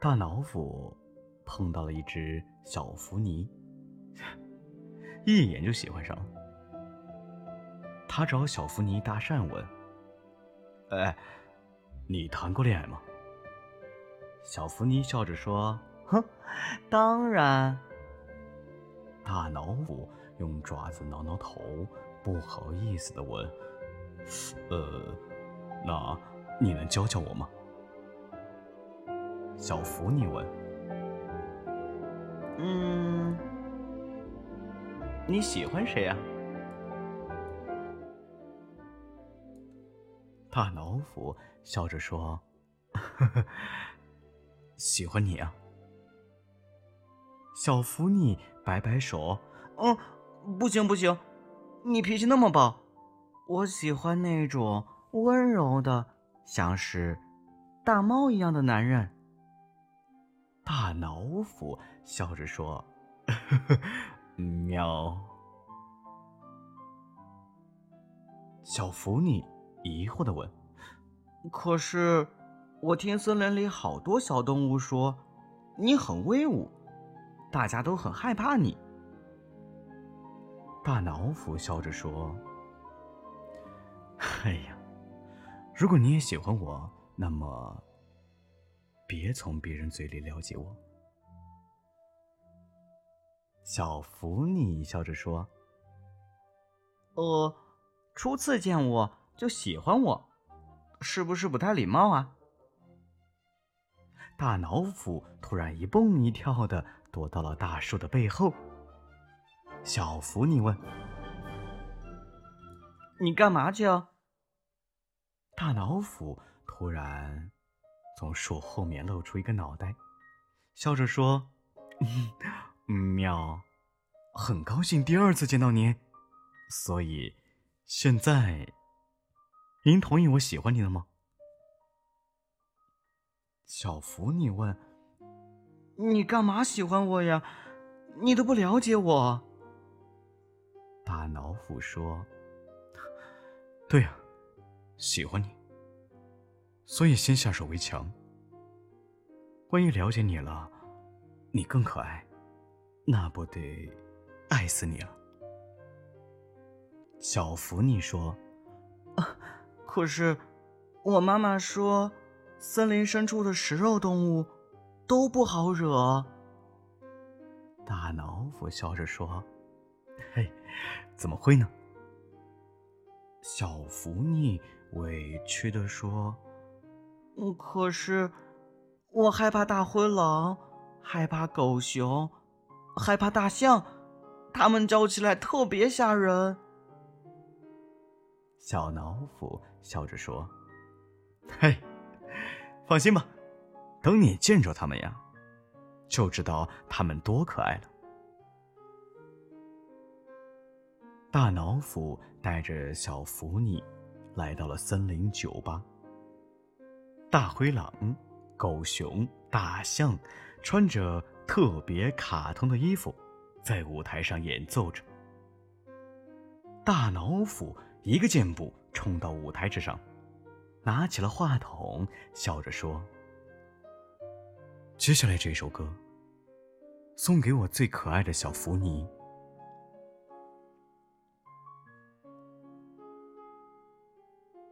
大老虎碰到了一只小福尼，一眼就喜欢上了。他找小福尼搭讪问：“哎，你谈过恋爱吗？”小福尼笑着说：“哼，当然。”大老虎用爪子挠挠头，不好意思的问：“呃，那你能教教我吗？”小福尼问：“嗯，你喜欢谁呀？”大老虎笑着说：“呵呵，喜欢你啊。”小福尼摆摆手：“嗯，不行不行，你脾气那么暴，我喜欢那种温柔的，像是大猫一样的男人。”大老虎笑着说：“喵。”小福尼疑惑的问：“可是，我听森林里好多小动物说，你很威武，大家都很害怕你。”大老虎笑着说：“哎呀，如果你也喜欢我，那么……”别从别人嘴里了解我。小福尼笑着说：“呃，初次见我就喜欢我，是不是不太礼貌啊？”大老虎突然一蹦一跳的躲到了大树的背后。小福尼问：“你干嘛去啊？”大老虎突然。从树后面露出一个脑袋，笑着说：“喵，很高兴第二次见到您，所以现在您同意我喜欢你了吗？”小福你问：“你干嘛喜欢我呀？你都不了解我。”大老虎说：“对呀，喜欢你。”所以先下手为强。万一了解你了，你更可爱，那不得爱死你了？小福尼说：“啊，可是我妈妈说，森林深处的食肉动物都不好惹。”大老虎笑着说：“嘿，怎么会呢？”小福尼委屈的说。可是我害怕大灰狼，害怕狗熊，害怕大象，它们叫起来特别吓人。小老虎笑着说：“嘿，放心吧，等你见着它们呀，就知道它们多可爱了。”大老虎带着小福尼来到了森林酒吧。大灰狼、狗熊、大象穿着特别卡通的衣服，在舞台上演奏着。大老虎一个箭步冲到舞台之上，拿起了话筒，笑着说：“接下来这首歌，送给我最可爱的小福尼。”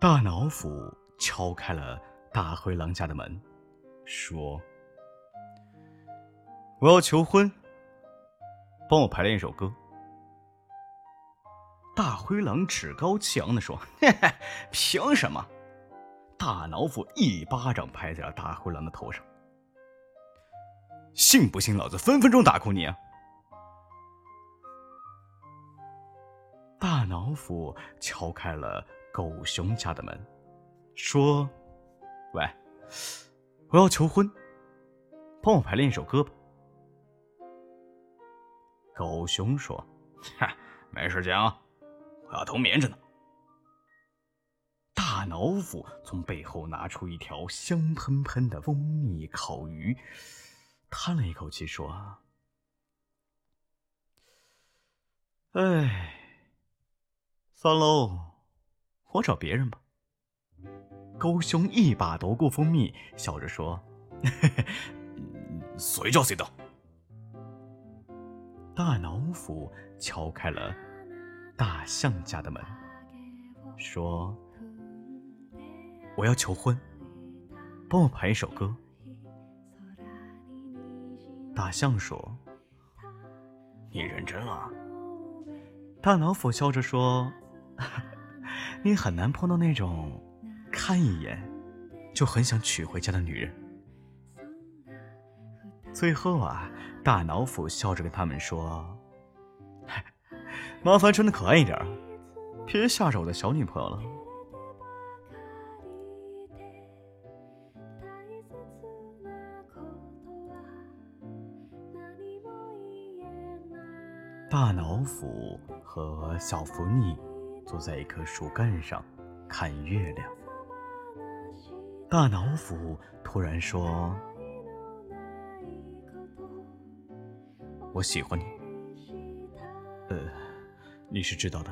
大老虎敲开了大灰狼家的门，说：“我要求婚，帮我排练一首歌。”大灰狼趾高气扬的说：“嘿嘿，凭什么？”大老虎一巴掌拍在了大灰狼的头上，“信不信老子分分钟打哭你啊！”大老虎敲开了狗熊家的门，说：“喂，我要求婚，帮我排练一首歌吧。”狗熊说：“哈，没时间啊，我要冬眠着呢。”大老虎从背后拿出一条香喷喷的蜂蜜烤鱼，叹了一口气说：“哎。”算喽，我找别人吧。高兄一把夺过蜂蜜，笑着说：“随叫随到。”大老虎敲开了大象家的门，说：“我要求婚，帮我排一首歌。”大象说：“你认真啊？”大老虎笑着说。你很难碰到那种看一眼就很想娶回家的女人。最后啊，大老虎笑着跟他们说：“ 麻烦穿的可爱一点，别吓着我的小女朋友了。”大老虎和小福尼。坐在一棵树干上看月亮，大老虎突然说：“我喜欢你。”呃，你是知道的。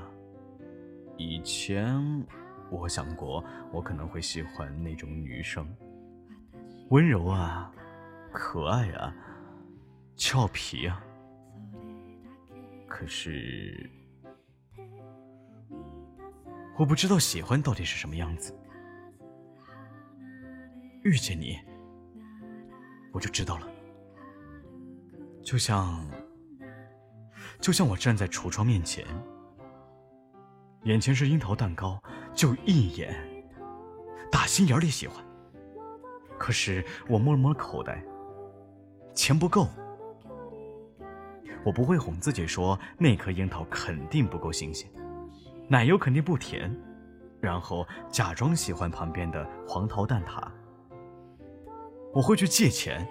以前我想过，我可能会喜欢那种女生，温柔啊，可爱啊，俏皮啊。可是。我不知道喜欢到底是什么样子，遇见你，我就知道了。就像，就像我站在橱窗面前，眼前是樱桃蛋糕，就一眼，打心眼里喜欢。可是我摸了摸口袋，钱不够，我不会哄自己说那颗樱桃肯定不够新鲜。奶油肯定不甜，然后假装喜欢旁边的黄桃蛋挞。我会去借钱，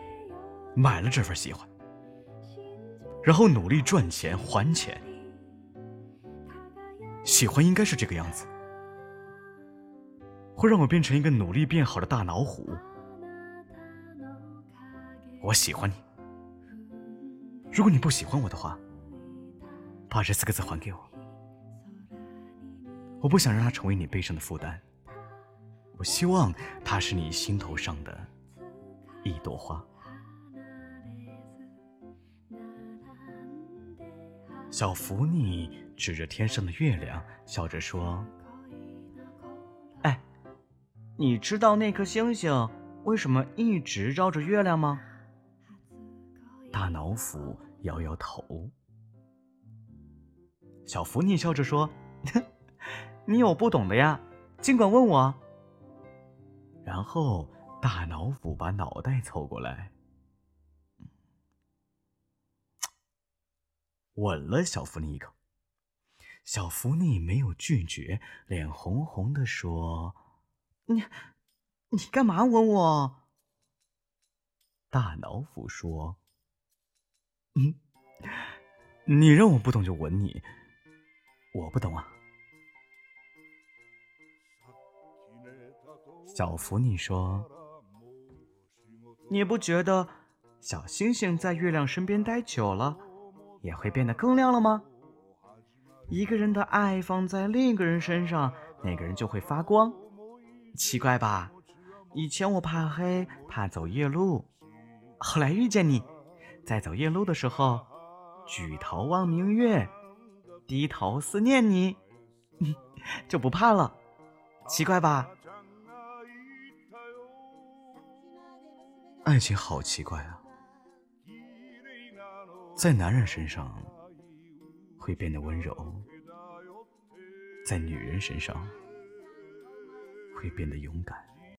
买了这份喜欢，然后努力赚钱还钱。喜欢应该是这个样子，会让我变成一个努力变好的大老虎。我喜欢你，如果你不喜欢我的话，把这四个字还给我。我不想让它成为你背上的负担，我希望它是你心头上的一朵花。小福尼指着天上的月亮，笑着说：“哎，你知道那颗星星为什么一直绕着月亮吗？”大老虎摇摇头。小福尼笑着说。你有不懂的呀，尽管问我。然后大老虎把脑袋凑过来，吻了小福尼一口。小福尼没有拒绝，脸红红的说：“你，你干嘛吻我？”大老虎说：“嗯，你让我不懂就吻你，我不懂啊。”小福，你说，你不觉得小星星在月亮身边待久了，也会变得更亮了吗？一个人的爱放在另一个人身上，那个人就会发光。奇怪吧？以前我怕黑，怕走夜路，后来遇见你，在走夜路的时候，举头望明月，低头思念你，就不怕了。奇怪吧？爱情好奇怪啊，在男人身上会变得温柔，在女人身上会变得勇敢。